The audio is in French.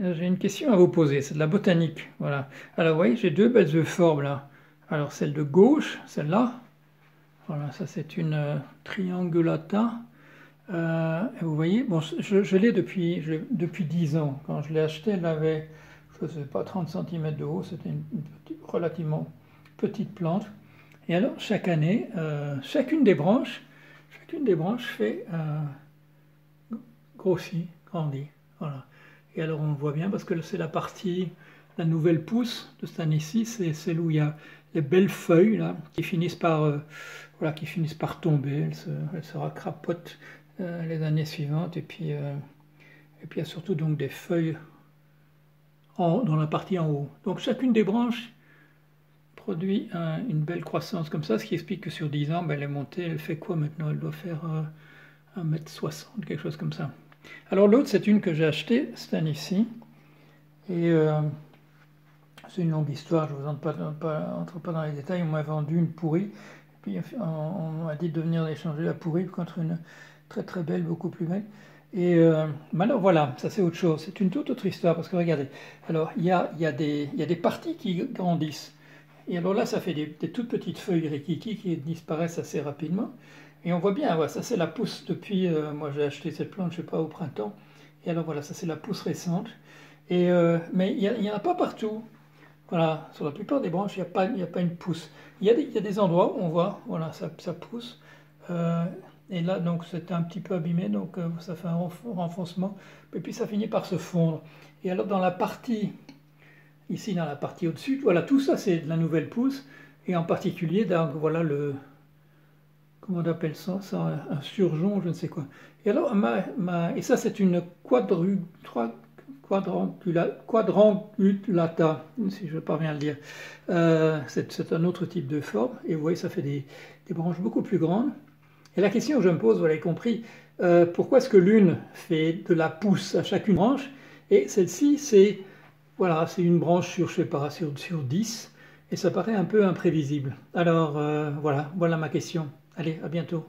j'ai une question à vous poser, c'est de la botanique. Voilà. Alors, vous voyez, j'ai deux belles formes là. Alors, celle de gauche, celle-là. Voilà, ça c'est une euh, triangulata. Euh, vous voyez, bon, je, l'ai depuis, depuis 10 ans. Quand je l'ai acheté, elle avait, je ne sais pas, 30 cm de haut. C'était une, relativement petite plante. Et alors, chaque année, euh, chacune des branches, chacune des branches fait grossit, grandit. Voilà. Et alors on voit bien parce que c'est la partie, la nouvelle pousse de cette année-ci, c'est celle où il y a les belles feuilles qui finissent par, euh, voilà, qui finissent par tomber, elles se, elles se racrapotent euh, les années suivantes et puis, euh, et puis il y a surtout donc des feuilles en, dans la partie en haut. Donc chacune des branches produit une belle croissance comme ça, ce qui explique que sur 10 ans, ben, elle est montée, elle fait quoi maintenant? Elle doit faire 1m60, quelque chose comme ça. Alors l'autre, c'est une que j'ai achetée cette année-ci. Et euh, c'est une longue histoire, je ne vous entre pas, dans les détails. On m'a vendu une pourrie. Puis on, m'a dit de venir échanger la pourrie contre une très très belle, beaucoup plus belle. Et euh, voilà, ça c'est autre chose. C'est une toute autre histoire parce que regardez, alors il y a, y a des parties qui grandissent. Et alors là, ça fait des, toutes petites feuilles rikiki qui disparaissent assez rapidement. Et on voit bien, voilà, ça c'est la pousse depuis, euh, moi j'ai acheté cette plante, je sais pas, au printemps. Et alors voilà, ça c'est la pousse récente. Et, euh, mais il n'y en a pas partout. Voilà, sur la plupart des branches, il n'y a, pas, a pas une pousse. Il y, y a des endroits où on voit, voilà, ça, pousse. Euh, et là, donc, c'est un petit peu abîmé, donc ça fait un renfoncement. Et puis ça finit par se fondre. Et alors, dans la partie, ici, dans la partie au-dessus, voilà, tout ça, c'est de la nouvelle pousse. Et en particulier, donc, voilà le, comment on appelle ça, un, surgeon, je ne sais quoi. Et alors, ma, et ça c'est une quadru, quadrangulata, si je parviens à le dire. Euh, c'est un autre type de forme, et vous voyez, ça fait des, branches beaucoup plus grandes. Et la question que je me pose, vous l'avez compris, euh, pourquoi est-ce que l'une fait de la pousse à chacune branche, et celle-ci, c'est voilà, c'est une branche sur, je sais sur 10, et ça paraît un peu imprévisible. Alors, euh, voilà, voilà ma question. Allez, à bientôt.